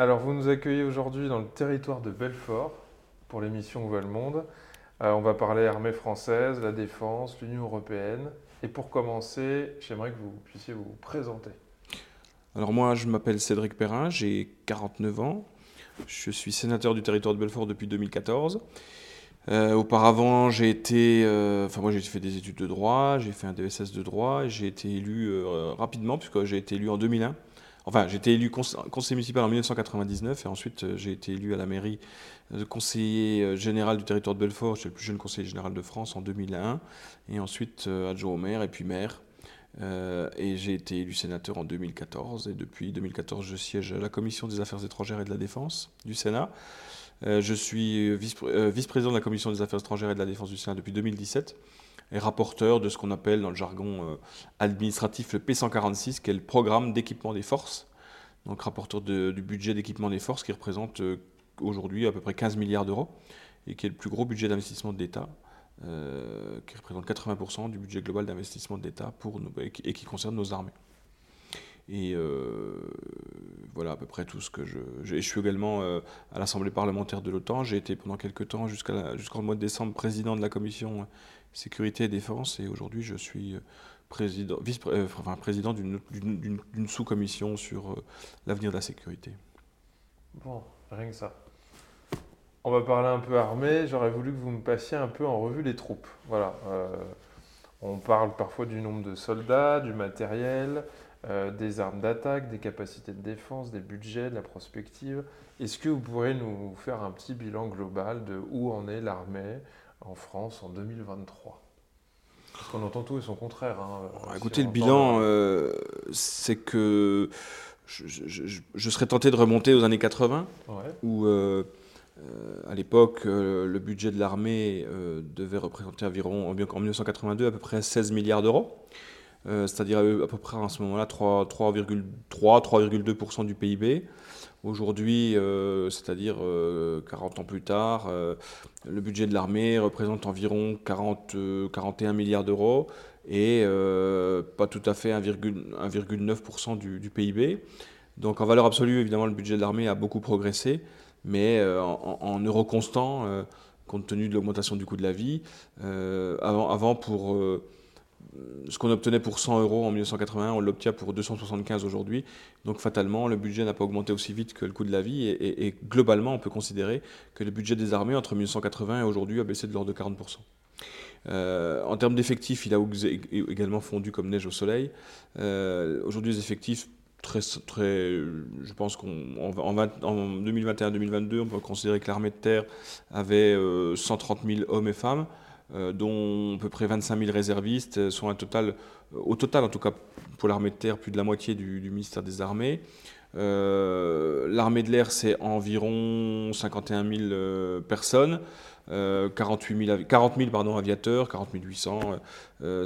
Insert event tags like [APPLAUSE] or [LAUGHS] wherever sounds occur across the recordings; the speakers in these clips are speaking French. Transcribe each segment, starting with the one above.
Alors vous nous accueillez aujourd'hui dans le territoire de Belfort pour l'émission Où va le monde euh, on va parler armée française, la défense, l'Union européenne. Et pour commencer, j'aimerais que vous puissiez vous présenter. Alors moi, je m'appelle Cédric Perrin, j'ai 49 ans. Je suis sénateur du territoire de Belfort depuis 2014. Euh, auparavant, j'ai été, euh, j'ai fait des études de droit, j'ai fait un DSS de droit et j'ai été élu rapidement puisque j'ai été élu en 2001 Enfin, j'ai été élu conseiller municipal en 1999 et ensuite euh, j'ai été élu à la mairie conseiller euh, général du territoire de Belfort. J'étais le plus jeune conseiller général de France en 2001 et ensuite euh, adjoint au maire et puis maire. et j'ai été élu sénateur en 2014 et depuis 2014 je siège à la commission des affaires étrangères et de la défense du Sénat. je suis vice-président de la commission des affaires étrangères et de la défense du Sénat depuis 2017 et rapporteur de ce qu'on appelle dans le jargon euh, administratif le P146, qui est le programme d'équipement des forces. Donc rapporteur du budget d'équipement des forces qui représente euh, aujourd'hui à peu près 15 milliards d'euros et qui est le plus gros budget d'investissement de l'État. Euh, qui représente 80% du budget global d'investissement de l'État pour et qui concerne nos armées. Et voilà à peu près tout ce que je. Je, suis également à l'Assemblée parlementaire de l'OTAN. J'ai été pendant quelques temps, jusqu'au mois de décembre, président de la commission sécurité et défense. Et aujourd'hui, je suis euh, président, vice, euh, d'une sous-commission sur euh, l'avenir de la sécurité. Bon, rien que ça. On va parler un peu armée. J'aurais voulu que vous me passiez un peu en revue les troupes. Voilà. on parle parfois du nombre de soldats, du matériel, des armes d'attaque, des capacités de défense, des budgets, de la prospective. Est-ce que vous pourrez nous faire un petit bilan global de où en est l'armée en France en 2023 Parce qu'on entend tout et son contraire. Hein, écoutez, le bilan, euh, c'est que je, serais tenté de remonter aux années 80, où euh, euh, à l'époque, le budget de l'armée devait représenter environ, en 1982, à peu près 16 milliards d'euros. c'est-à-dire à peu près en ce moment-là 3,2% du PIB. Aujourd'hui, euh, c'est-à-dire 40 euh, ans plus tard, euh, le budget de l'armée représente environ 40, 41 milliards d'euros et pas tout à fait 1,9% du, du, PIB. Donc en valeur absolue, évidemment, le budget de l'armée a beaucoup progressé, mais en, en, euros constants, compte tenu de l'augmentation du coût de la vie, avant, avant, pour ce qu'on obtenait pour 100 euros en 1981, on l'obtient pour 275 aujourd'hui. Donc fatalement, le budget n'a pas augmenté aussi vite que le coût de la vie. Et, globalement, on peut considérer que le budget des armées entre 1980 et aujourd'hui a baissé de l'ordre de 40%. Euh, en termes d'effectifs, il a également fondu comme neige au soleil. Euh, aujourd'hui, les effectifs, très, très, je pense qu'en en, 2021-2022, on peut considérer que l'armée de terre avait 130 euh, 000 hommes et femmes. Euh, dont à peu près 25 000 réservistes, euh, sont un total, euh, au total en tout cas pour l'armée de terre, plus de la moitié du, ministère des Armées. l'armée de l'air, c'est environ 51 000 personnes, 48 000, 40 000 pardon, aviateurs, 40 800,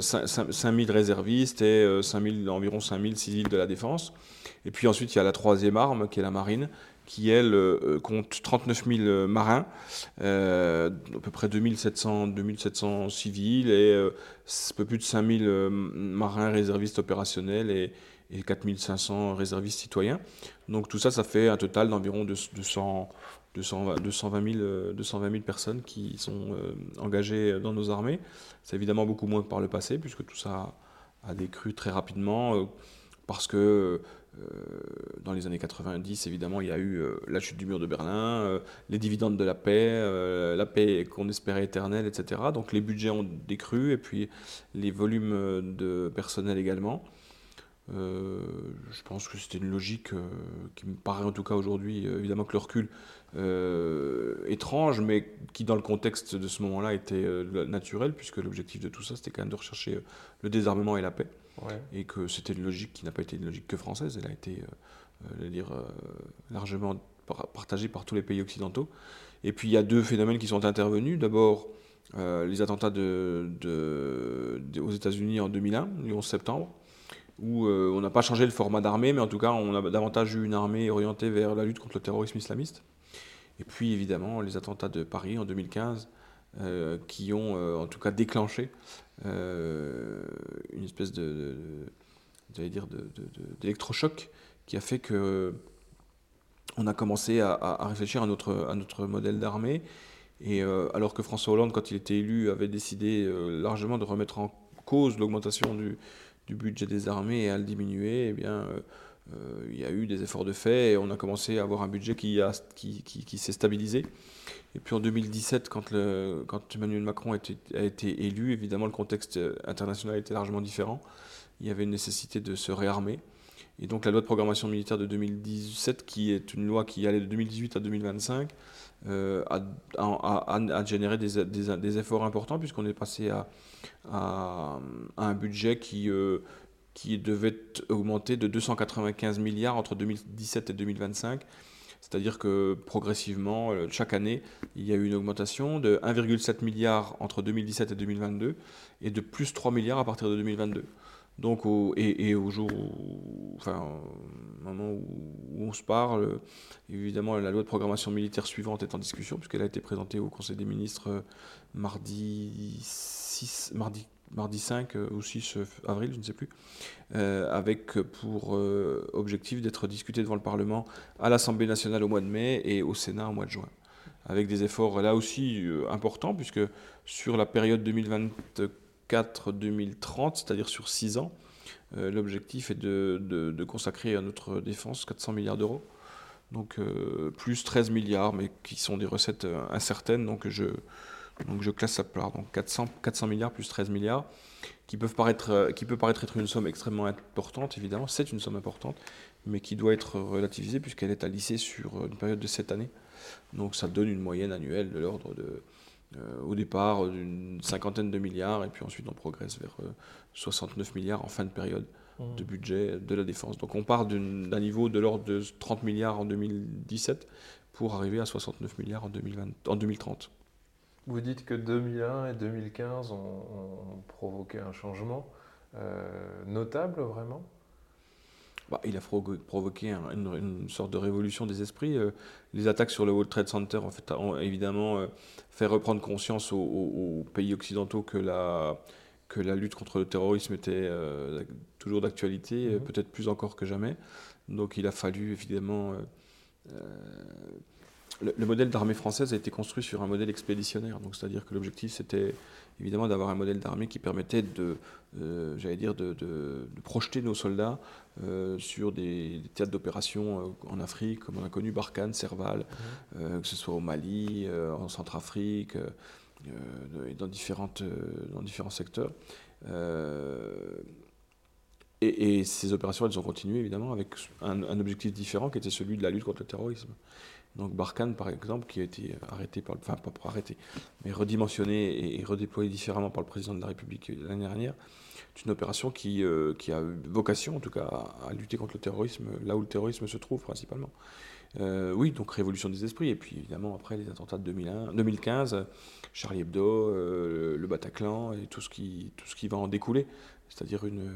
5, 000 réservistes et 5 environ 5 000 civils de la défense. Et puis ensuite, il y a la troisième arme, qui est la marine, qui, elle, euh, compte 39 000 euh, marins, euh, à peu près 2700, 2700 civils et un peu plus de 5 000 marins réservistes opérationnels et, et 4 500 réservistes citoyens. Donc tout ça, ça fait un total d'environ 200, 220, 000, 220 000 personnes qui sont engagées dans nos armées. C'est évidemment beaucoup moins que par le passé, puisque tout ça a décru très rapidement, parce que euh, dans les années 90, évidemment, il y a eu euh, la chute du mur de Berlin, euh, les dividendes de la paix, la paix qu'on espérait éternelle, etc. Donc les budgets ont décru et puis les volumes de personnel également. je pense que c'était une logique qui me paraît en tout cas aujourd'hui, évidemment que le recul étrange, mais qui dans le contexte de ce moment-là était naturel, puisque l'objectif de tout ça, c'était quand même de rechercher le désarmement et la paix et que c'était une logique qui n'a pas été une logique que française, elle a été euh, dire, largement partagé par tous les pays occidentaux. Et puis il y a deux phénomènes qui sont intervenus. D'abord, les attentats aux États-Unis en 2001, le 11 septembre, où on n'a pas changé le format d'armée, mais en tout cas, on a davantage eu une armée orientée vers la lutte contre le terrorisme islamiste. Et puis évidemment, les attentats de Paris en 2015, qui ont en tout cas déclenché une espèce de, j'allais dire, d'électrochoc qui a fait que on a commencé à, réfléchir à notre, modèle d'armée. Et euh, alors que François Hollande, quand il était élu, avait décidé euh, largement de remettre en cause l'augmentation du, budget des armées et à le diminuer, eh bien, euh, il y a eu des efforts de fait et on a commencé à avoir un budget qui, s'est stabilisé. Et puis en 2017, quand, Emmanuel Macron a été, élu, évidemment le contexte international était largement différent. Il y avait une nécessité de se réarmer. Et donc la loi de programmation militaire de 2017, qui est une loi qui allait de 2018 à 2025, euh, a, généré des, efforts importants puisqu'on est passé à, à, un budget qui, euh, qui devait augmenter de 295 milliards entre 2017 et 2025. C'est-à-dire que progressivement, euh, chaque année, il y a eu une augmentation de 1,7 milliard entre 2017 et 2022 et de plus 3 milliards à partir de 2022. Donc, au, et, au jour où, enfin, moment où, on se parle, évidemment, la loi de programmation militaire suivante est en discussion, puisqu'elle a été présentée au Conseil des ministres euh, mardi 6, mardi, mardi 5 euh, ou 6 avril, je ne sais plus, euh, avec pour objectif d'être discuté devant le Parlement à l'Assemblée nationale au mois de mai et au Sénat au mois de juin avec des efforts là aussi importants, puisque sur la période 2024 2030, c'est-à-dire sur 6 ans. Euh, l'objectif est de, consacrer à notre défense 400 milliards d'euros. Donc euh, plus 13 milliards, mais qui sont des recettes euh, incertaines. Donc je, donc je classe ça par donc 400, 400 milliards plus 13 milliards, qui, peuvent paraître, qui peut paraître être une somme extrêmement importante, évidemment. C'est une somme importante, mais qui doit être relativisée puisqu'elle est à lisser sur une période de 7 années. Donc ça donne une moyenne annuelle de l'ordre de euh, au départ d'une cinquantaine de milliards, et puis ensuite on progresse vers 69 euh, milliards en fin de période mmh. de budget de la défense. Donc on part d'un niveau de l'ordre de 30 milliards en 2017 pour arriver à 69 milliards en, 2020, en 2030. Vous dites que 2001 et 2015 ont, provoqué un changement euh, notable vraiment? Bah, il a provoqué une, sorte de révolution des esprits. Euh, les attaques sur le World Trade Center en fait, ont évidemment euh, fait reprendre conscience aux, pays occidentaux que la, que la lutte contre le terrorisme était euh, toujours d'actualité, mhm. peut-être plus encore que jamais. Donc il a fallu évidemment le, modèle d'armée française a été construit sur un modèle expéditionnaire. Donc, c'est-à-dire que l'objectif, c'était évidemment d'avoir un modèle d'armée qui permettait de, euh, j'allais dire, de, projeter nos soldats euh, sur des, théâtres d'opération euh, en Afrique, comme on a connu Barkhane, Serval, mmh. que ce soit au Mali, en Centrafrique, et dans, différentes, dans différents secteurs. Et, ces opérations, elles ont continué évidemment avec un, un, objectif différent qui était celui de la lutte contre le terrorisme. Donc Barkhane, par exemple, qui a été arrêté, par, enfin pas pour arrêter, mais redimensionné et, redéployé différemment par le président de la République l'année dernière, c'est une opération qui, euh, qui, a vocation, en tout cas, à, lutter contre le terrorisme, là où le terrorisme se trouve principalement. Euh, oui, donc révolution des esprits, et puis évidemment après les attentats de 2001, 2015, Charlie Hebdo, euh, le Bataclan et tout ce qui, tout ce qui va en découler, c'est-à-dire une,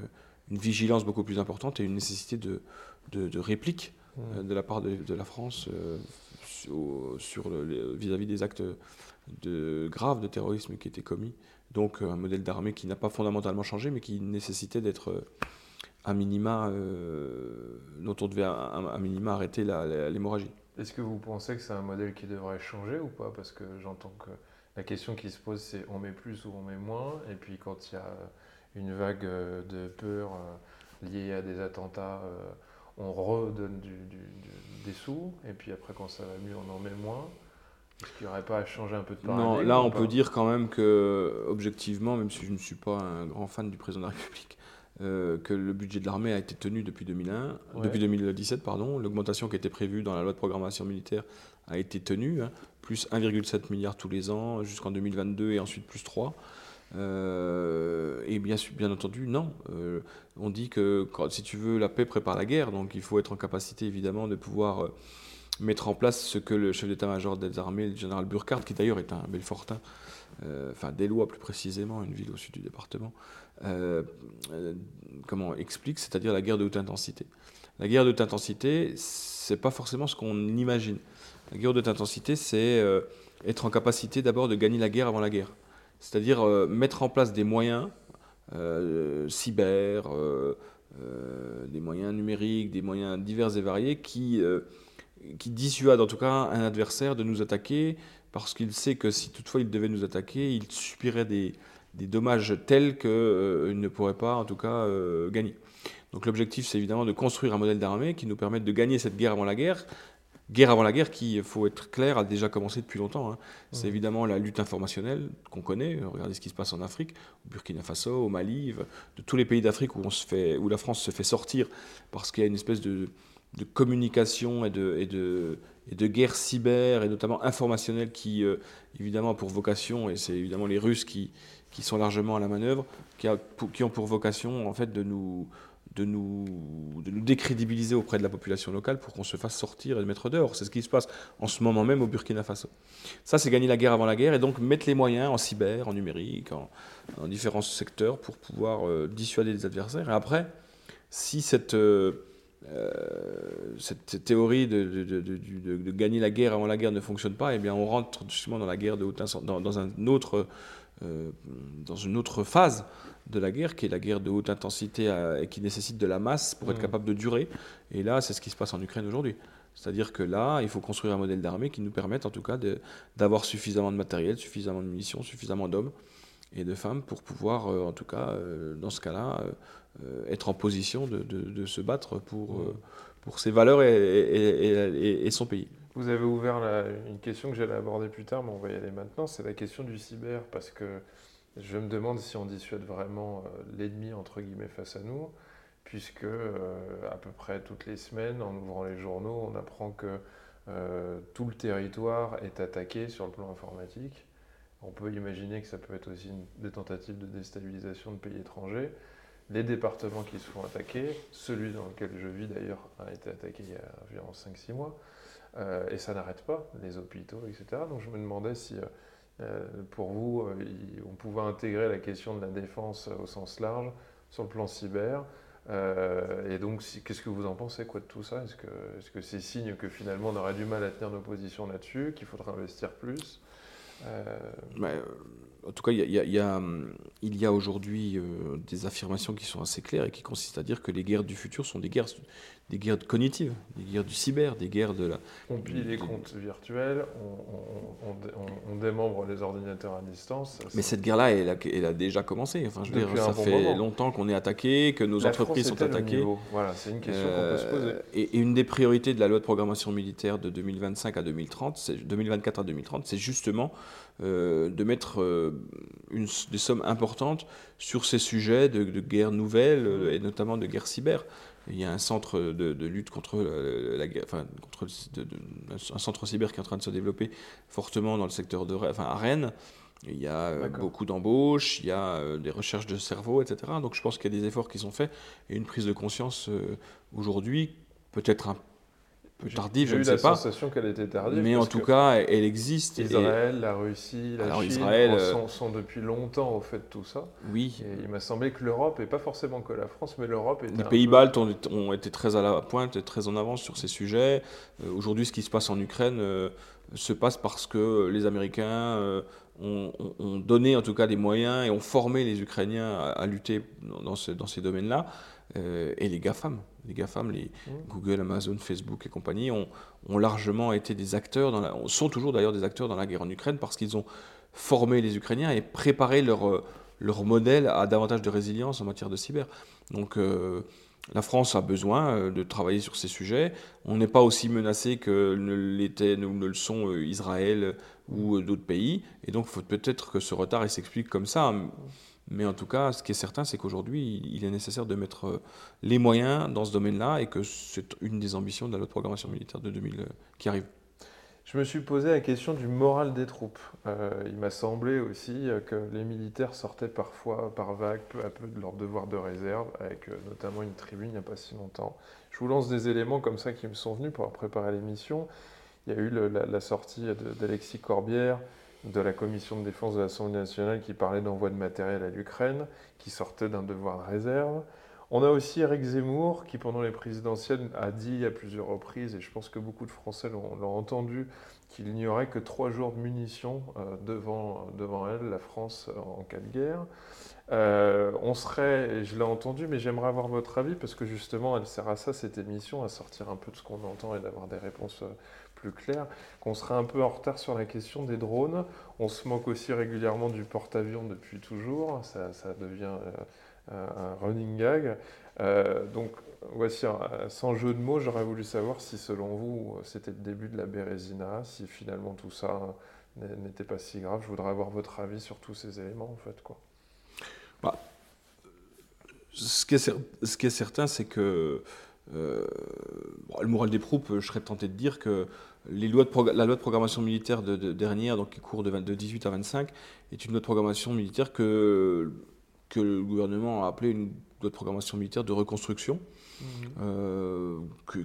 une, vigilance beaucoup plus importante et une nécessité de, de réplique de la part de, la France sur vis-à-vis des actes graves de terrorisme qui étaient commis. Donc un modèle d'armée qui n'a pas fondamentalement changé, mais qui nécessitait d'être à minima, euh, dont on devait à, minima arrêter l'hémorragie. Est-ce que vous pensez que c'est un modèle qui devrait changer ou pas? Parce que j'entends que la question qui se pose, c'est on met plus ou on met moins. Et puis quand il y a une vague de peur euh, liée à des attentats, euh, on redonne des sous, et puis après quand ça va mieux, on en met moins. Est-ce qu'il n'y aurait pas à changer un peu de paradigme Non, là on peut dire quand même que, objectivement, même si je ne suis pas un grand fan du président de la République, euh, que le budget de l'armée a été tenu depuis 2001, depuis 2017, pardon. L'augmentation qui était prévue dans la loi de programmation militaire a été tenue, hein. plus 1,7 milliard tous les ans jusqu'en 2022 et ensuite plus 3. Et bien, bien entendu, non. on dit que si tu veux la paix, prépare la guerre. Donc il faut être en capacité évidemment de pouvoir mettre en place ce que le chef d'état-major des armées, le général Burkhardt, qui d'ailleurs est un Belfortin, euh, enfin Lois plus précisément, une ville au sud du département, euh, euh, comment explique, c'est-à-dire la guerre de haute intensité. La guerre de haute intensité, c'est pas forcément ce qu'on imagine. La guerre de haute intensité, c'est être en capacité d'abord de gagner la guerre avant la guerre. C'est-à-dire mettre en place des moyens cyber, des moyens numériques, des moyens divers et variés qui qui dissuade en tout cas un adversaire de nous attaquer, parce qu'il sait que si toutefois il devait nous attaquer, il subirait des, dommages tels qu'il euh, ne pourrait pas en tout cas euh, gagner. Donc l'objectif c'est évidemment de construire un modèle d'armée qui nous permette de gagner cette guerre avant la guerre. Guerre avant la guerre qui, il faut être clair, a déjà commencé depuis longtemps. Hein. C'est évidemment la lutte informationnelle qu'on connaît. Regardez ce qui se passe en Afrique, au Burkina Faso, au Mali, de tous les pays d'Afrique où, on se fait, où la France se fait sortir parce qu'il y a une espèce de, de communication et de, et, de, et de guerre cyber, et notamment informationnelle, qui, euh, évidemment, a pour vocation, et c'est évidemment les Russes qui, qui sont largement à la manœuvre, qui, a, qui ont pour vocation, en fait, de nous, de nous, décrédibiliser auprès de la population locale pour qu'on se fasse sortir et mettre dehors. C'est ce qui se passe en ce moment même au Burkina Faso. Ça, c'est gagner la guerre avant la guerre et donc mettre les moyens en cyber, en numérique, en, différents secteurs pour pouvoir euh, dissuader les adversaires. Et après, si cette... Euh, euh, théorie de, gagner la guerre avant la guerre ne fonctionne pas, eh bien on rentre justement dans la guerre dans, un autre, euh, dans une autre phase de la guerre, qui est la guerre de haute intensité euh, et qui nécessite de la masse pour être mmh. capable de durer. Et là, c'est ce qui se passe en Ukraine aujourd'hui. C'est-à-dire que là, il faut construire un modèle d'armée qui nous permette en tout cas d'avoir suffisamment de matériel, suffisamment de munitions, suffisamment d'hommes et de femmes pour pouvoir, en tout cas, dans ce cas-là, euh, être en position de, de, se battre pour, euh, pour ses valeurs et, et, son pays. Vous avez ouvert une question que j'allais aborder plus tard, mais on va y aller maintenant, c'est la question du cyber, parce que je me demande si on dissuade vraiment euh, l'ennemi, entre guillemets, face à nous, puisque à peu près toutes les semaines, en ouvrant les journaux, on apprend que tout le territoire est attaqué sur le plan informatique. On peut imaginer que ça peut être aussi des tentatives de déstabilisation de pays étrangers les départements qui se font attaquer, celui dans lequel je vis d'ailleurs a été attaqué il y a environ 5-6 mois, euh, et ça n'arrête pas, les hôpitaux, etc. Donc je me demandais si euh, euh, pour vous, on pouvait intégrer la question de la défense au sens large sur le plan cyber. et donc, qu'est-ce que vous en pensez quoi, de tout ça? Est-ce que c'est -ce c'est signe que finalement on aurait du mal à tenir nos positions là-dessus, qu'il faudrait investir plus? En tout cas, il y a, y a, aujourd'hui euh, des affirmations qui sont assez claires et qui consistent à dire que les guerres du futur sont des guerres, des guerres cognitives, des guerres du cyber, des guerres de la... On plie les comptes virtuels, on, démembre les ordinateurs à distance. Mais cette guerre-là, elle, elle, a déjà commencé. Enfin, je veux dire, ça fait longtemps qu'on est attaqué, que nos entreprises sont attaquées. Voilà, c'est une question qu'on peut se poser. Euh, et, une des priorités de la loi de programmation militaire de 2025 à 2030, 2024 à 2030, c'est justement euh, de mettre une, des sommes importantes sur ces sujets de, guerre nouvelle euh, et notamment de guerre cyber. Il y a un centre de, lutte contre la guerre, enfin, contre un centre cyber qui est en train de se développer fortement dans le secteur de, enfin, à Rennes. Il y a euh, beaucoup d'embauches, il y a euh, des recherches de cerveau, etc. Donc je pense qu'il y a des efforts qui sont faits et une prise de conscience aujourd'hui, peut-être un peu tardive, je ne sais pas. J'ai eu la sensation qu'elle était tardive. Mais en tout cas, elle existe. Israël, la Russie, la Chine Israël, euh, sont, depuis longtemps au fait de tout ça. Oui. Et il m'a semblé que l'Europe, et pas forcément que la France, mais l'Europe Les pays baltes ont, été très à la pointe très en avance sur ces sujets. Euh, aujourd'hui, ce qui se passe en Ukraine euh, se passe parce que les Américains ont, donné en tout cas des moyens et ont formé les Ukrainiens à, lutter dans, dans ces domaines-là. Et les GAFAM les GAFAM, les mmh. Google, Amazon, Facebook et compagnie, ont, largement été des acteurs, dans la, sont toujours d'ailleurs des acteurs dans la guerre en Ukraine parce qu'ils ont formé les Ukrainiens et préparé leur, euh, leur modèle à davantage de résilience en matière de cyber. Donc euh, la France a besoin euh, de travailler sur ces sujets. On n'est pas aussi menacé que ne, l'était, ne le sont Israël ou d'autres pays. Et donc peut-être que ce retard s'explique comme ça. Mais en tout cas, ce qui est certain, c'est qu'aujourd'hui, il est nécessaire de mettre euh, les moyens dans ce domaine-là et que c'est une des ambitions de la loi de programmation militaire de 2000 euh, qui arrive. je me suis posé la question du moral des troupes. Euh, il m'a semblé aussi que les militaires sortaient parfois par vagues, peu à peu, de leur devoir de réserve, avec notamment une tribune il n'y a pas si longtemps. Je vous lance des éléments comme ça qui me sont venus pour préparer l'émission. Il y a eu la, sortie d'Alexis Corbière de la commission de défense de l'Assemblée nationale qui parlait d'envoi de matériel à l'Ukraine, qui sortait d'un devoir de réserve. On a aussi Eric Zemmour qui, pendant les présidentielles, a dit à plusieurs reprises, et je pense que beaucoup de Français l'ont entendu, qu'il n'y aurait que trois jours de munitions euh, devant, devant elle, la France, en cas de guerre. Euh, on serait, et je l'ai entendu, mais j'aimerais avoir votre avis, parce que justement, elle sert à ça, cette émission, à sortir un peu de ce qu'on entend et d'avoir des réponses euh, plus claires, qu'on serait un peu en retard sur la question des drones. On se moque aussi régulièrement du porte-avions depuis toujours, ça, ça devient un running gag. Euh, donc voici, sans jeu de mots, j'aurais voulu savoir si selon vous c'était le début de la Bérésina, si finalement tout ça n'était pas si grave. Je voudrais avoir votre avis sur tous ces éléments en fait. Quoi. Bah, ce, qui est, certain, c'est que euh, le moral des troupes, je serais tenté de dire que les lois de la loi de programmation militaire de, dernière, donc qui court de, de 18 à 25, est une loi de programmation militaire que que le gouvernement a appelé une loi de programmation militaire de reconstruction, mhm. euh,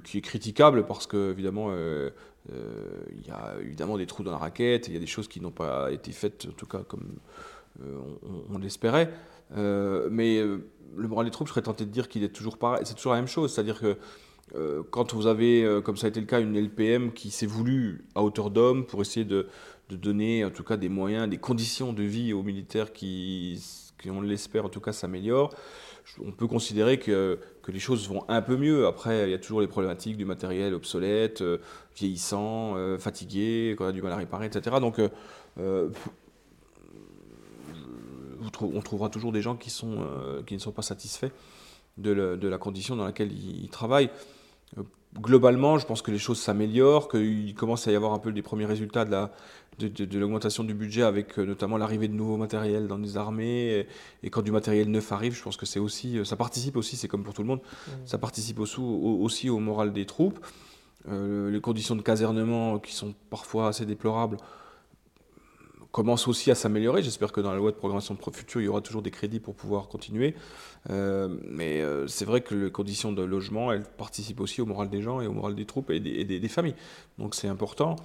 qui est critiquable parce que évidemment euh, euh, il y a évidemment des trous dans la raquette, il y a des choses qui n'ont pas été faites en tout cas comme on, l'espérait. Mais le moral des troupes, je serais tenté de dire qu'il est toujours pareil, c'est toujours la même chose, c'est-à-dire que quand vous avez, comme ça a été le cas, une LPM qui s'est voulue à hauteur d'homme pour essayer de, donner en tout cas des moyens, des conditions de vie aux militaires qui on l'espère en tout cas, s'améliore. On peut considérer que, que, les choses vont un peu mieux. Après, il y a toujours les problématiques du matériel obsolète, euh, vieillissant, euh, fatigué, qu'on a du mal à réparer, etc. Donc, euh, on trouvera toujours des gens qui, sont, qui ne sont pas satisfaits de, de, la condition dans laquelle ils, travaillent globalement, je pense que les choses s'améliorent, qu'il commence à y avoir un peu des premiers résultats de la, de, l'augmentation du budget avec euh, notamment l'arrivée de nouveaux matériels dans les armées et, quand du matériel neuf arrive, je pense que c'est aussi euh, ça participe aussi, c'est comme pour tout le monde, mmh. ça participe aussi au, aussi au moral des troupes. Euh, les conditions de casernement qui sont parfois assez déplorables commencent aussi à s'améliorer. J'espère que dans la loi de programmation de futur, il y aura toujours des crédits pour pouvoir continuer. mais c'est vrai que les conditions de logement, elles participent aussi au moral des gens et au moral des troupes et des, des familles. Donc c'est important.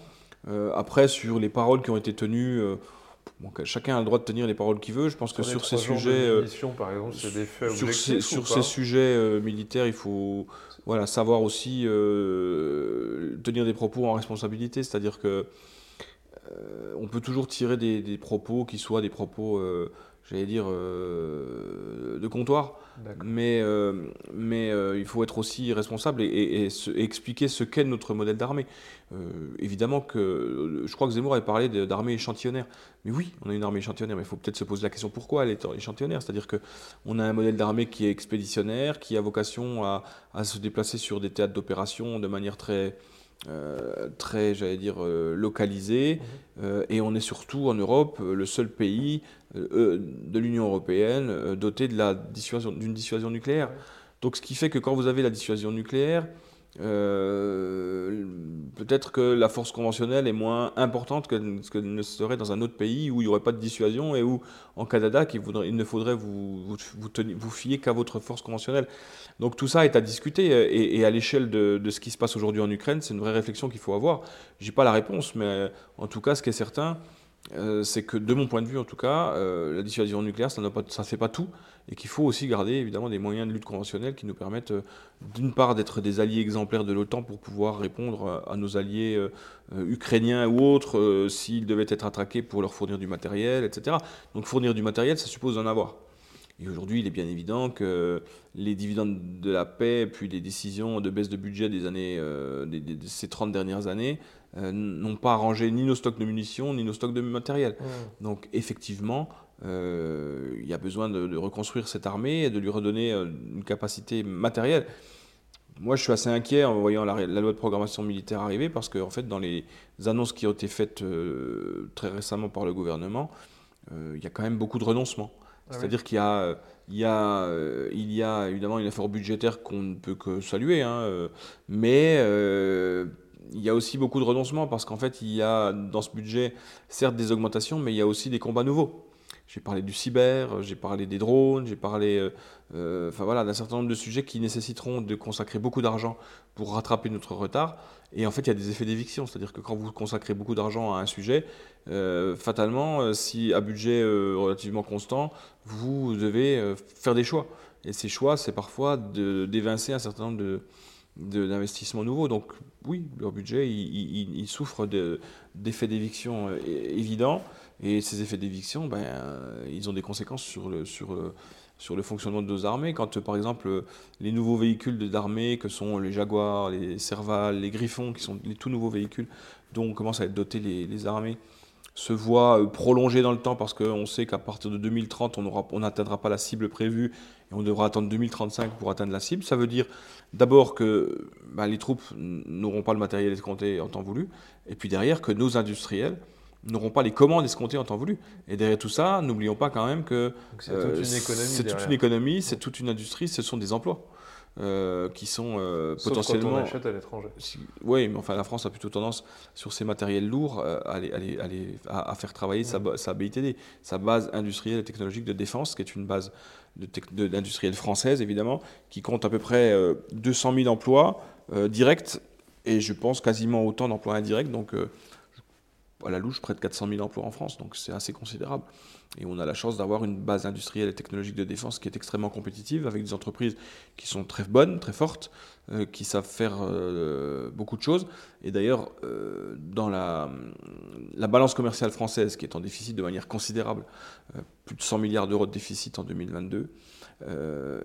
Euh, après, sur les paroles qui ont été tenues, euh, chacun a le droit de tenir les paroles qu'il veut. Je pense que sur ces sujets, euh, par exemple, des faits sur, ces, sur ces sujets militaires, il faut voilà, savoir aussi tenir des propos en responsabilité. C'est-à-dire que on peut toujours tirer des, des, propos qui soient des propos j'allais dire, euh, de comptoir. Mais, euh, mais euh, il faut être aussi responsable et, expliquer ce qu'est notre modèle d'armée. évidemment que je crois que Zemmour avait parlé d'armée échantillonnaire. Mais oui, on a une armée échantillonnaire, mais il faut peut-être se poser la question pourquoi elle est échantillonnaire? C'est-à-dire qu'on a un modèle d'armée qui est expéditionnaire, qui a vocation à, à se déplacer sur des théâtres d'opération de manière très euh, très, j'allais dire, euh, localisé. Mhm. Euh, et on est surtout en Europe le seul pays de l'Union européenne doté la dissuasion, d'une dissuasion nucléaire. Donc ce qui fait que quand vous avez la dissuasion nucléaire, euh, peut-être que la force conventionnelle est moins importante que ce que ne serait dans un autre pays où il n'y aurait pas de dissuasion et où, en Canada, il, ne faudrait vous, vous, vous, fier qu'à votre force conventionnelle. Donc tout ça est à discuter et, à l'échelle de, de, ce qui se passe aujourd'hui en Ukraine, c'est une vraie réflexion qu'il faut avoir. Je n'ai pas la réponse, mais en tout cas, ce qui est certain, euh, c'est que de mon point de vue en tout cas, euh, la dissuasion nucléaire, ça ne fait pas tout, et qu'il faut aussi garder évidemment des moyens de lutte conventionnelle qui nous permettent euh, d'une part d'être des alliés exemplaires de l'OTAN pour pouvoir répondre à, nos alliés ukrainiens ou autres s'ils devaient être attaqués pour leur fournir du matériel, etc. Donc fournir du matériel, ça suppose d'en avoir. Et aujourd'hui, il est bien évident que les dividendes de la paix, puis les décisions de baisse de budget des années, ces 30 dernières années, euh, n'ont pas arrangé ni nos stocks de munitions, ni nos stocks de matériel. Mmh. Donc effectivement, euh, il y a besoin de, reconstruire cette armée et de lui redonner euh, une capacité matérielle. Moi, je suis assez inquiet en voyant la, loi de programmation militaire arriver parce qu'en en fait, dans les annonces qui ont été faites très récemment par le gouvernement, il y a quand même beaucoup de renoncements. Ah C'est-à-dire qu'il y a, il y, a, il y a évidemment une effort budgétaire qu'on ne peut que saluer, hein, mais il y a aussi beaucoup de renoncements parce qu'en fait, il y a dans ce budget, certes des augmentations, mais il y a aussi des combats nouveaux. J'ai parlé du cyber, j'ai parlé des drones, j'ai parlé euh, euh, enfin, voilà, d'un certain nombre de sujets qui nécessiteront de consacrer beaucoup d'argent pour rattraper notre retard. Et en fait, il y a des effets d'éviction, c'est-à-dire que quand vous consacrez beaucoup d'argent à un sujet, euh, fatalement, si à budget relativement constant, vous devez faire des choix. Et ces choix, c'est parfois d'évincer un certain nombre de, d'investissements nouveaux. Donc oui, leur budget, il, il, souffre d'effets d'éviction euh, évidents. Et ces effets d'éviction, ben, euh, ils ont des conséquences sur le, sur, sur le fonctionnement de nos armées. Quand, par exemple, les nouveaux véhicules d'armée, que sont les Jaguars, les Serval, les Griffons, qui sont les tout nouveaux véhicules dont commencent à être dotés les, les armées, se voient euh, prolongés dans le temps parce qu'on sait qu'à partir de 2030, on n'atteindra pas la cible prévue et on devra attendre 2035 pour atteindre la cible. Ça veut dire d'abord que bah, les troupes n'auront pas le matériel escompté en temps voulu, et puis derrière que nos industriels n'auront pas les commandes escomptées en temps voulu. Et derrière tout ça, n'oublions pas quand même que c'est toute, euh, toute, une économie, c'est toute une industrie, ce sont des emplois. Euh, qui sont euh, potentiellement. Quand on achète à l'étranger. oui, mais enfin, la France a plutôt tendance, sur ses matériels lourds, euh, à, à, faire travailler sa, sa, BITD, sa base industrielle et technologique de défense, qui est une base d'industrielle française, évidemment, qui compte à peu près 200 000 emplois directs et je pense quasiment autant d'emplois indirects. Donc, à la louche, près de 400 000 emplois en France, donc c'est assez considérable. Et on a la chance d'avoir une base industrielle et technologique de défense qui est extrêmement compétitive, avec des entreprises qui sont très bonnes, très fortes, euh, qui savent faire euh, beaucoup de choses. Et d'ailleurs, euh, dans la, la, balance commerciale française, qui est en déficit de manière considérable, plus de 100 milliards d'euros de déficit en 2022,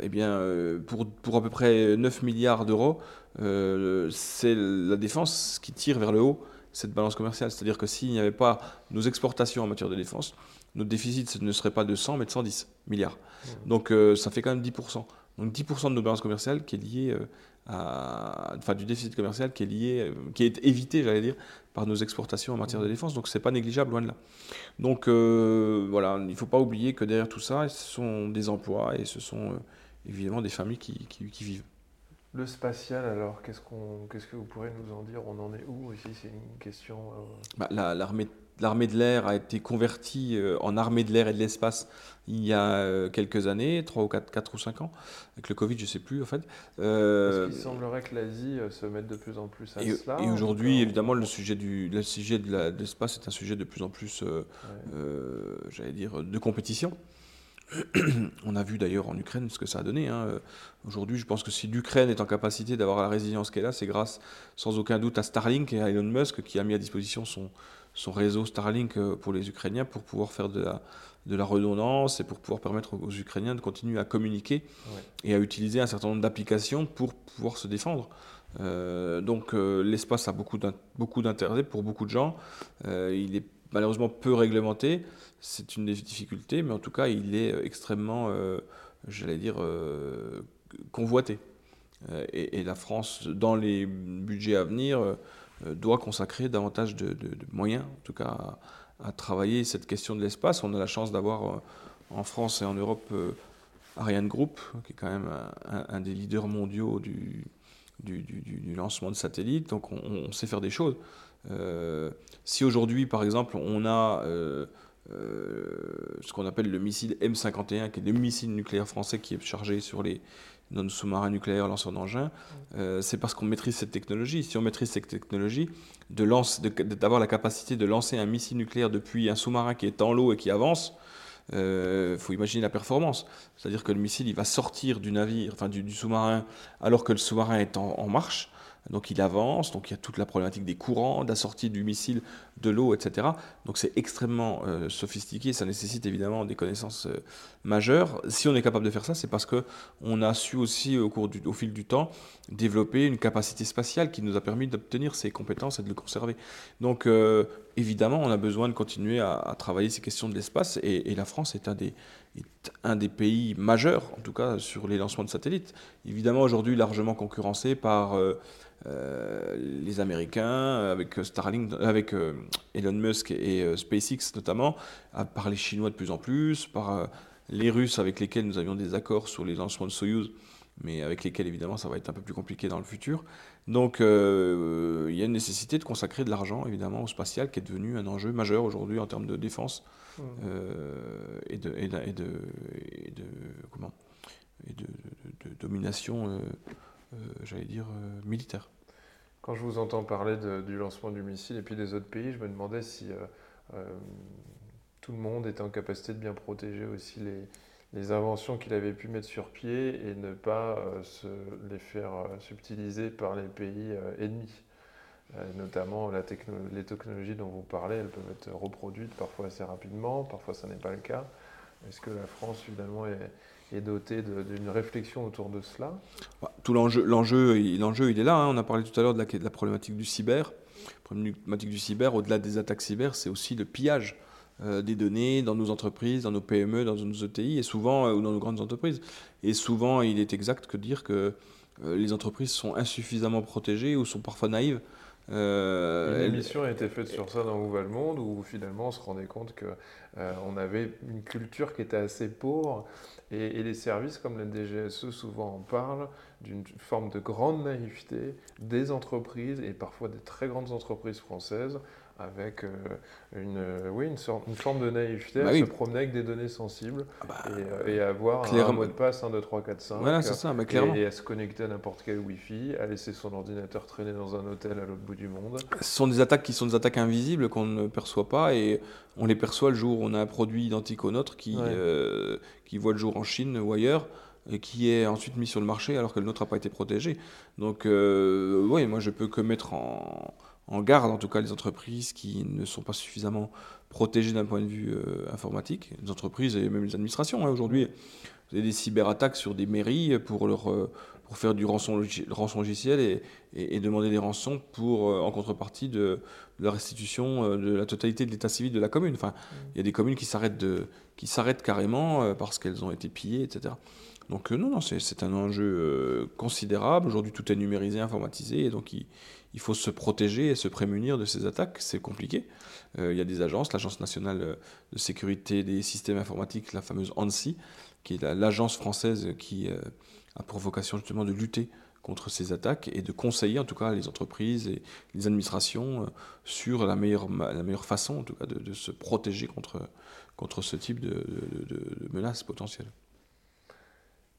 eh bien, pour, pour, à peu près 9 milliards d'euros, c'est la défense qui tire vers le haut cette balance commerciale. C'est-à-dire que s'il n'y avait pas nos exportations en matière de défense, notre déficit ne serait pas de 100 mais de 110 milliards. Mmh. Donc euh, ça fait quand même 10%. Donc 10% de nos balances commerciales qui est lié euh, à, enfin du déficit commercial qui est lié, euh, qui est évité, j'allais dire, par nos exportations en matière de défense. Donc c'est pas négligeable loin de là. Donc voilà, il ne faut pas oublier que derrière tout ça, ce sont des emplois et ce sont évidemment des familles qui, qui vivent. Le spatial, alors, qu'est-ce, qu'on, qu'est-ce que vous pourrez nous en dire? On en est où ici? C'est une question. Euh, bah, l'armée, l'armée de l'air a été convertie euh, en armée de l'air et de l'espace il y a euh, quelques années, 3 ou 4, 4 ou 5 ans. Avec le Covid, je ne sais plus en fait. Parce qu'il semblerait que l'Asie se mette de plus en plus à et, cela. Et aujourd'hui, évidemment, le sujet, du, le sujet de, l'espace est un sujet de plus en plus, j'allais dire, de compétition. [CLEARS THROAT] On a vu d'ailleurs en Ukraine ce que ça a donné. Hein. Aujourd'hui, je pense que si l'Ukraine est en capacité d'avoir la résilience qu'elle a, c'est grâce sans aucun doute à Starlink et à Elon Musk qui a mis à disposition son, son réseau Starlink euh, pour les Ukrainiens pour pouvoir faire de la, de la redondance et pour pouvoir permettre aux Ukrainiens de continuer à communiquer et à utiliser un certain nombre d'applications pour pouvoir se défendre. Euh, donc euh, l'espace a beaucoup d'intérêt pour beaucoup de gens. il est malheureusement peu réglementé. C'est une des difficultés, mais en tout cas, il est extrêmement, euh, j'allais dire, euh, convoité. Euh, et, la France, dans les budgets à venir, doit consacrer davantage de, moyens, en tout cas, à, travailler cette question de l'espace. On a la chance d'avoir en France et en Europe Ariane Group, qui est quand même un, des leaders mondiaux du, lancement de satellites. Donc on sait faire des choses. Euh, si aujourd'hui, par exemple, on a euh, euh, ce qu'on appelle le missile M51, qui est le missile nucléaire français qui est chargé sur les non-sous-marins nucléaires lanceurs d'engins, c'est parce qu'on maîtrise cette technologie. Si on maîtrise cette technologie, d'avoir la capacité de lancer un missile nucléaire depuis un sous-marin qui est en l'eau et qui avance, il faut imaginer la performance. C'est-à-dire que le missile, il va sortir du navire, enfin du, sous-marin, alors que le sous-marin est en marche. Donc il avance, donc il y a toute la problématique des courants, de la sortie du missile, de l'eau, etc. Donc c'est extrêmement euh, sophistiqué, ça nécessite évidemment des connaissances euh, majeures. Si on est capable de faire ça, c'est parce qu'on a su aussi au fil du temps développer une capacité spatiale qui nous a permis d'obtenir ces compétences et de le conserver. Donc euh, évidemment, on a besoin de continuer à, travailler ces questions de l'espace et, la France est un des, est un des pays majeurs, en tout cas sur les lancements de satellites. Évidemment aujourd'hui largement concurrencé par euh, les Américains, avec Starlink, avec euh, Elon Musk et euh, SpaceX notamment, par les Chinois de plus en plus, par les Russes avec lesquels nous avions des accords sur les lancements de Soyuz mais avec lesquels évidemment ça va être un peu plus compliqué dans le futur. Donc il y a une nécessité de consacrer de l'argent évidemment au spatial qui est devenu un enjeu majeur aujourd'hui en termes de défense mmh. et, de, et, de, et, de, comment? Et de, domination, j'allais dire, militaire. Quand je vous entends parler du lancement du missile et puis des autres pays, je me demandais si tout le monde était en capacité de bien protéger aussi les, les inventions qu'il avait pu mettre sur pied et ne pas euh, se les faire euh, subtiliser par les pays euh, ennemis. Notamment la les technologies dont vous parlez, elles peuvent être reproduites parfois assez rapidement, parfois ça n'est pas le cas. Est-ce que la France finalement est, dotée d'une réflexion autour de cela? Bah, Tout l'enjeu, l'enjeu, il est là. Hein. On a parlé tout à l'heure de la, problématique du cyber. La problématique du cyber, au-delà des attaques cyber, c'est aussi le pillage euh, des données dans nos entreprises, dans nos PME, dans nos ETI, et souvent, euh, ou dans nos grandes entreprises. Et souvent, il est exact que dire que euh, les entreprises sont insuffisamment protégées ou sont parfois naïves. Une émission a été faite sur ça dans Où le monde, où finalement on se rendait compte qu'on avait une culture qui était assez pauvre, et, et les services comme la DGSE souvent en parlent, d'une forme de grande naïveté des entreprises, et parfois des très grandes entreprises françaises, avec euh, une, euh, oui, une, sorte, une, forme de naïveté bah à se promener avec des données sensibles ah bah, et, euh, et, avoir un mot de passe 1, 2, 3, 4, 5. Voilà, c'est ça, mais clairement. Et, à se connecter à n'importe quel Wi-Fi, à laisser son ordinateur traîner dans un hôtel à l'autre bout du monde. Ce sont des attaques qui sont des attaques invisibles qu'on ne perçoit pas et on les perçoit le jour où on a un produit identique au nôtre qui, qui voit le jour en Chine ou ailleurs et qui est ensuite mis sur le marché alors que le nôtre n'a pas été protégé. Donc, oui, moi je peux que mettre en en garde en tout cas les entreprises qui ne sont pas suffisamment protégées d'un point de vue euh, informatique, les entreprises et même les administrations. Hein. Aujourd'hui, vous avez des cyberattaques sur des mairies pour, leur, euh, pour faire du rançon, rançon logiciel et, demander des rançons pour, euh, en contrepartie de, la restitution de la totalité de l'état civil de la commune. Enfin, il y a des communes qui s'arrêtent carrément parce qu'elles ont été pillées, etc. Donc non, non, c'est un enjeu considérable. Aujourd'hui, tout est numérisé, informatisé, et donc il, faut se protéger et se prémunir de ces attaques. C'est compliqué. Euh, il y a des agences, l'Agence nationale de sécurité des systèmes informatiques, la fameuse ANSI, qui est l'agence française qui euh, a pour vocation justement de lutter contre ces attaques et de conseiller en tout cas les entreprises et les administrations euh, sur la meilleure, façon en tout cas de, se protéger contre, contre ce type de, de menaces potentielles.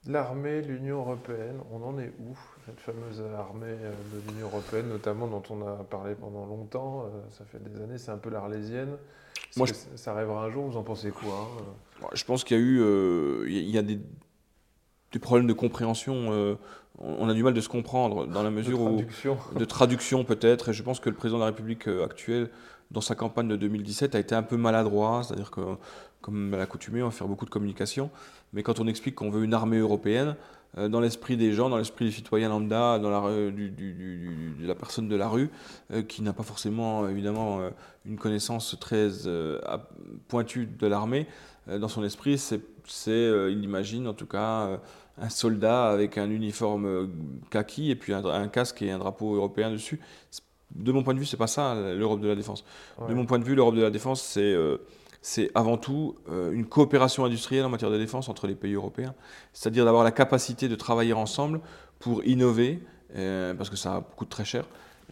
L'armée, l'Union européenne, on en est où Cette fameuse armée euh, de l'Union européenne, notamment dont on a parlé pendant longtemps, euh, ça fait des années, c'est un peu l'arlésienne. Moi, Ça arrivera un jour, vous en pensez quoi hein Je pense qu'il y a eu euh, il y a des, des, problèmes de compréhension. on a du mal de se comprendre dans la mesure de traduction. où. [LAUGHS] De traduction peut-être. Et je pense que le président de la République actuel, dans sa campagne de 2017, a été un peu maladroit. C'est-à-dire que comme à l'accoutumée, on va faire beaucoup de communication. Mais quand on explique qu'on veut une armée européenne, euh, dans l'esprit des gens, dans l'esprit des citoyens lambda, dans la, du, de la personne de la rue, euh, qui n'a pas forcément évidemment euh, une connaissance très pointue de l'armée, dans son esprit, c'est, il imagine en tout cas un soldat avec un uniforme kaki et puis un, casque et un drapeau européen dessus. De mon point de vue, c'est pas ça l'Europe de la défense. De mon point de vue, l'Europe de la défense, c'est c'est avant tout euh, une coopération industrielle en matière de défense entre les pays européens, c'est-à-dire d'avoir la capacité de travailler ensemble pour innover, euh, parce que ça coûte très cher,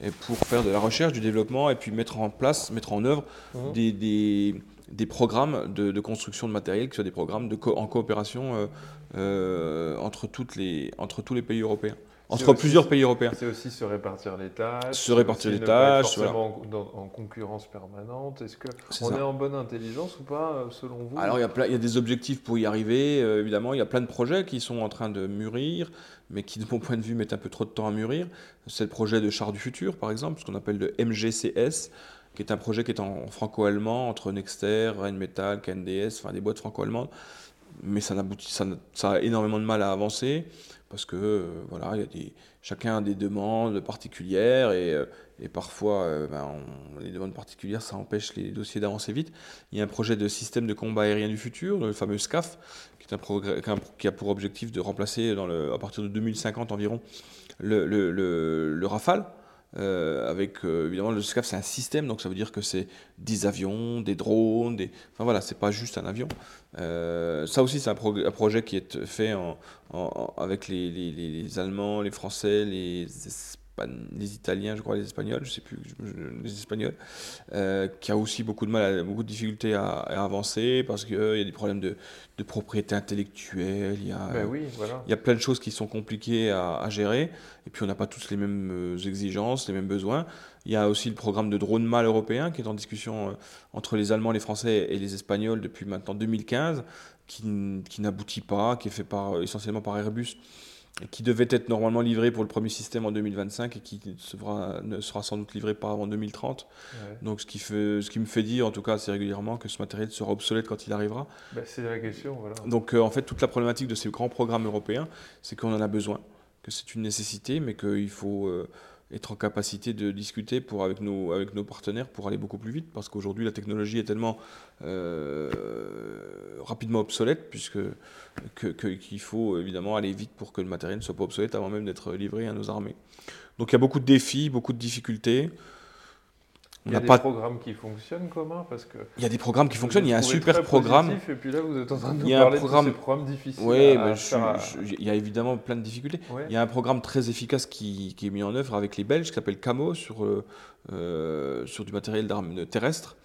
et pour faire de la recherche, du développement, et puis mettre en place, mettre en œuvre mmh. des, programmes de, construction de matériel, qui soient des programmes de en coopération euh, entre, toutes les, entre tous les pays européens entre plusieurs pays européens. C'est aussi se répartir les tâches. Se répartir les tâches. Voilà. En, en, concurrence permanente. Est-ce qu'on est, est, en bonne intelligence ou pas, euh, selon vous? Alors, il y, a il y, a des objectifs pour y arriver. Euh, évidemment, il y a plein de projets qui sont en train de mûrir, mais qui, de mon point de vue, mettent un peu trop de temps à mûrir. C'est le projet de char du futur, par exemple, ce qu'on appelle le MGCS qui est un projet qui est en franco-allemand entre Nexter, Rheinmetall, KNDS, enfin des boîtes franco-allemandes. Mais ça, ça, ça a énormément de mal à avancer parce que euh, voilà, y a des, chacun a des demandes particulières et, euh, et parfois euh, ben, les demandes particulières ça empêche les dossiers d'avancer vite. Il y a un projet de système de combat aérien du futur, le fameux SCAF, qui, est un qui a pour objectif de remplacer à partir de 2050 environ le, le, le, Rafale. Avec évidemment le SCAF, c'est un système, donc ça veut dire que c'est des avions, des drones, des... enfin voilà, c'est pas juste un avion. ça aussi, c'est un, projet qui est fait avec les, les, Allemands, les Français, les les Italiens, je crois, les Espagnols, je sais plus, les Espagnols, euh, qui a aussi beaucoup de mal, beaucoup de difficultés à, avancer parce qu'il y a des problèmes de, propriété intellectuelle, il y, a, ben oui, voilà. il y a plein de choses qui sont compliquées à, gérer, et puis on n'a pas tous les mêmes euh, exigences, les mêmes besoins. Il y a aussi le programme de drone mal européen qui est en discussion euh, entre les Allemands, les Français et les Espagnols depuis maintenant 2015, qui, qui n'aboutit pas, qui est fait par, essentiellement par Airbus qui devait être normalement livré pour le premier système en 2025 et qui sera, ne sera sans doute livré pas avant 2030. Donc ce qui, fait, ce qui me fait dire, en tout cas assez régulièrement, que ce matériel sera obsolète quand il arrivera. Ben, c'est la question, voilà. Donc euh, en fait, toute la problématique de ces grands programmes européens, c'est qu'on en a besoin, que c'est une nécessité, mais qu'il faut... Euh, être en capacité de discuter pour, avec, nos, avec nos partenaires pour aller beaucoup plus vite, parce qu'aujourd'hui la technologie est tellement euh, rapidement obsolète, puisque qu'il faut évidemment aller vite pour que le matériel ne soit pas obsolète avant même d'être livré à nos armées. Donc il y a beaucoup de défis, beaucoup de difficultés. Il y a des programmes qui fonctionnent commun parce que il y a des programmes qui fonctionnent. Il y a un super programme. Et puis là, vous êtes en train de nous parler programme... de ces programmes difficiles. Oui, mais il y a évidemment plein de difficultés. Il y a un programme très efficace qui, qui, est mis en œuvre avec les Belges qui s'appelle Camo sur, euh, euh sur du matériel d'armes terrestre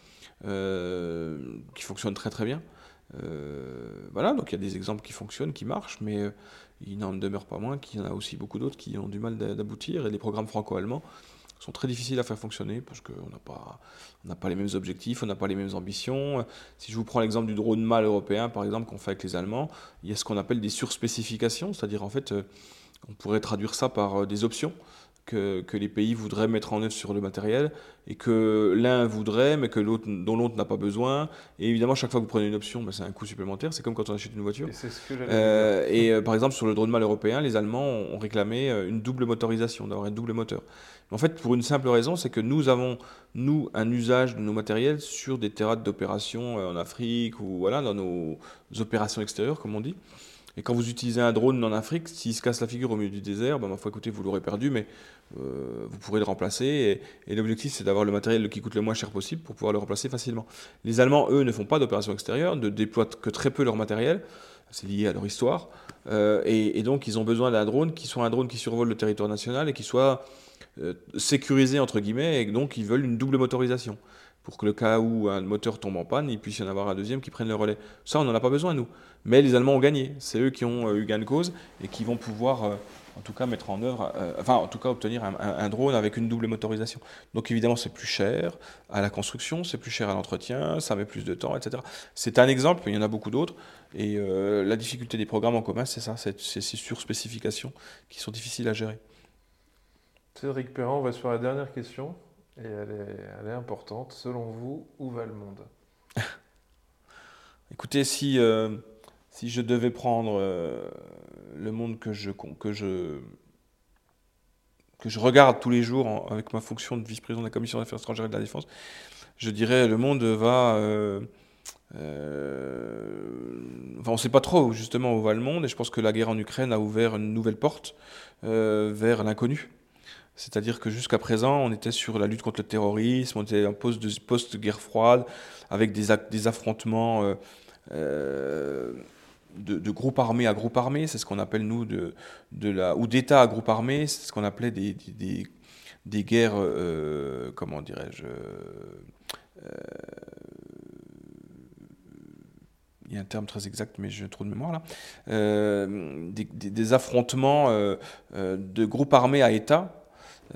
euh, qui fonctionne très très bien. Euh, voilà, donc il y a des exemples qui fonctionnent, qui marchent, mais il n'en demeure pas moins qu'il y en a aussi beaucoup d'autres qui ont du mal d'aboutir. Et les programmes franco-allemands sont très difficiles à faire fonctionner parce qu'on n'a pas, les mêmes objectifs, on n'a pas les mêmes ambitions. Si je vous prends l'exemple du drone mâle européen, par exemple, qu'on fait avec les Allemands, il y a ce qu'on appelle des surspécifications, c'est-à-dire en fait, euh, on pourrait traduire ça par euh, des options que, que, les pays voudraient mettre en œuvre sur le matériel et que l'un voudrait, mais que l'autre, dont l'autre n'a pas besoin. Et évidemment, chaque fois que vous prenez une option, ben, c'est un coût supplémentaire. C'est comme quand on achète une voiture. Et, euh, et euh, par exemple, sur le drone mâle européen, les Allemands ont réclamé euh, une double motorisation, d'avoir un double moteur. En fait, pour une simple raison, c'est que nous avons, nous, un usage de nos matériels sur des théâtres d'opération en Afrique ou voilà, dans nos opérations extérieures, comme on dit. Et quand vous utilisez un drone en Afrique, s'il se casse la figure au milieu du désert, ben, ma foi, écoutez, vous l'aurez perdu, mais euh, vous pourrez le remplacer. Et, l'objectif, c'est d'avoir le matériel qui coûte le moins cher possible pour pouvoir le remplacer facilement. Les Allemands, eux, ne font pas d'opération extérieure, ne déploient que très peu leur matériel. C'est lié à leur histoire. Euh, et, donc, ils ont besoin d'un drone qui soit un drone qui survole le territoire national et qui soit euh, sécurisé, entre guillemets, et donc ils veulent une double motorisation pour que le cas où un moteur tombe en panne, il puisse y en avoir un deuxième qui prenne le relais. Ça, on n'en a pas besoin, nous. Mais les Allemands ont gagné. C'est eux qui ont eu gain de cause et qui vont pouvoir en tout cas mettre en œuvre, euh, enfin en tout cas obtenir un, drone avec une double motorisation. Donc évidemment c'est plus cher à la construction, c'est plus cher à l'entretien, ça met plus de temps, etc. C'est un exemple, il y en a beaucoup d'autres. Et euh, la difficulté des programmes en commun, c'est ça, c'est ces surspécifications qui sont difficiles à gérer. Cédric Perrin, on va sur la dernière question, et elle est, elle est importante. Selon vous, où va le monde? [LAUGHS] Écoutez, si, euh, si je devais prendre le monde que je, que je, que je regarde tous les jours avec ma fonction de vice-président de la Commission des affaires étrangères et de la défense, je dirais le monde va... Euh, euh, on ne sait pas trop justement où va le monde, et je pense que la guerre en Ukraine a ouvert une nouvelle porte euh, vers l'inconnu. C'est-à-dire que jusqu'à présent, on était sur la lutte contre le terrorisme, on était en post-guerre froide, avec des, des affrontements de, groupe armé à groupe armé, c'est ce qu'on appelle nous de, de la ou d'État à groupe armé, c'est ce qu'on appelait des, des, des guerres, euh, comment dirais-je, euh, il y a un terme très exact, mais j'ai trop de mémoire là, euh, des, affrontements de groupes armés à État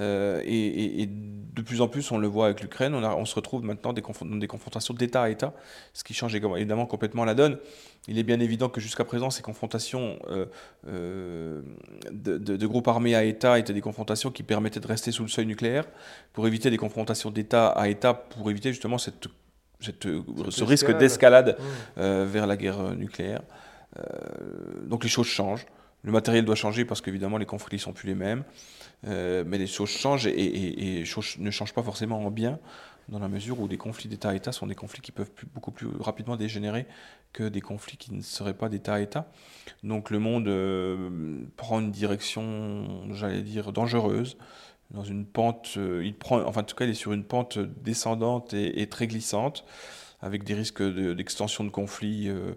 euh, et, de plus en plus, on le voit avec l'Ukraine, on, on, se retrouve maintenant des dans des confrontations d'État à État, ce qui change évidemment complètement la donne. Il est bien évident que jusqu'à présent, ces confrontations euh, euh, de, de, groupes armés à État étaient des confrontations qui permettaient de rester sous le seuil nucléaire, pour éviter des confrontations d'État à État, pour éviter justement cette, cette, ce risque d'escalade mmh. vers la guerre nucléaire. donc les choses changent. Le matériel doit changer parce qu'évidemment les conflits ne sont plus les mêmes. Euh, mais les choses changent et, ne changent pas forcément en bien, dans la mesure où des conflits d'État à État sont des conflits qui peuvent beaucoup plus rapidement dégénérer que des conflits qui ne seraient pas d'État à État. Donc le monde euh, prend une direction, j'allais dire, dangereuse. dans une pente, il prend, enfin en tout cas il est sur une pente descendante et, très glissante, avec des risques d'extension de, conflits euh,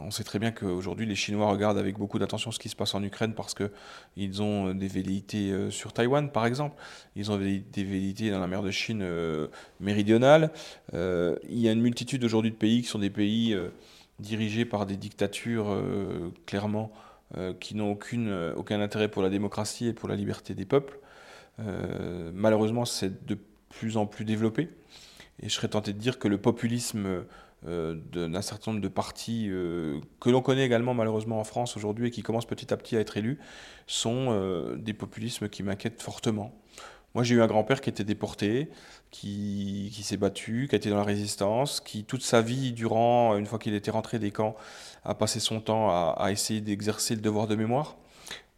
on sait très bien qu'aujourd'hui, les Chinois regardent avec beaucoup d'attention ce qui se passe en Ukraine parce qu'ils ont euh, des velléités euh, sur Taïwan, par exemple. Ils ont des velléités dans la mer de Chine méridionale. il y a une multitude aujourd'hui de pays qui sont des pays dirigés par des dictatures, clairement, qui n'ont aucun intérêt pour la démocratie et pour la liberté des peuples. malheureusement, c'est de plus en plus développé. Et je serais tenté de dire que le populisme euh, d'un certain nombre de partis euh, que l'on connaît également malheureusement en France aujourd'hui et qui commencent petit à petit à être élus, sont euh, des populismes qui m'inquiètent fortement. Moi j'ai eu un grand-père qui était déporté, qui, qui s'est battu, qui a été dans la résistance, qui toute sa vie durant, une fois qu'il était rentré des camps, a passé son temps à, à essayer d'exercer le devoir de mémoire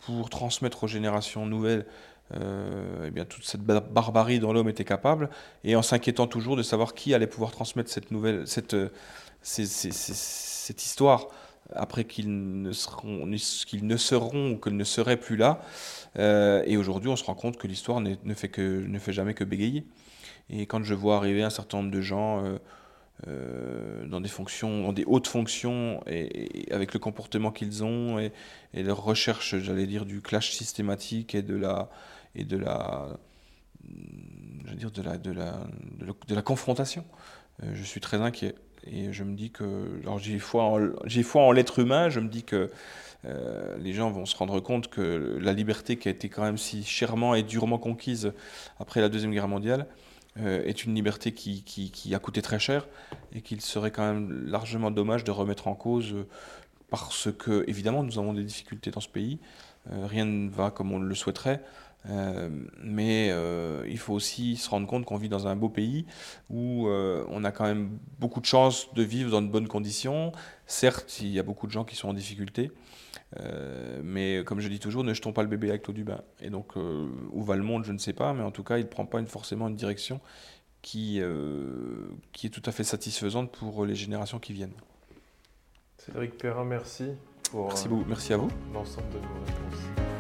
pour transmettre aux générations nouvelles euh, eh bien, toute cette barbarie dont l'homme était capable, et en s'inquiétant toujours de savoir qui allait pouvoir transmettre cette nouvelle, cette, euh, cette histoire après qu'ils ne seront, qu'ils ne seront ou qu'ils ne seraient plus là. Euh, et aujourd'hui, on se rend compte que l'histoire ne fait, que, ne fait jamais que bégayer. Et quand je vois arriver un certain nombre de gens dans des fonctions, dans des hautes fonctions, et, avec le comportement qu'ils ont, et, et leur recherche, j'allais dire, du clash systématique et de la, et de la, je veux dire, de la, de la, de la, confrontation. Euh, je suis très inquiet. Et je me dis que, j'ai foi en, l'être humain, je me dis que euh, les gens vont se rendre compte que la liberté qui a été quand même si chèrement et durement conquise après la Deuxième Guerre mondiale euh, est une liberté qui, qui, a coûté très cher et qu'il serait quand même largement dommage de remettre en cause parce que, évidemment, nous avons des difficultés dans ce pays. rien ne va comme on le souhaiterait. Euh, mais euh, il faut aussi se rendre compte qu'on vit dans un beau pays où euh, on a quand même beaucoup de chance de vivre dans de bonnes conditions. Certes, il y a beaucoup de gens qui sont en difficulté, mais comme je dis toujours, ne jetons pas le bébé avec l'eau du bain. Et donc, où va le monde, je ne sais pas, mais en tout cas, il ne prend pas une, forcément une direction qui, qui est tout à fait satisfaisante pour les générations qui viennent. Cédric Perrin, merci. Pour, merci, beaucoup. merci à vous. L'ensemble de vos réponses.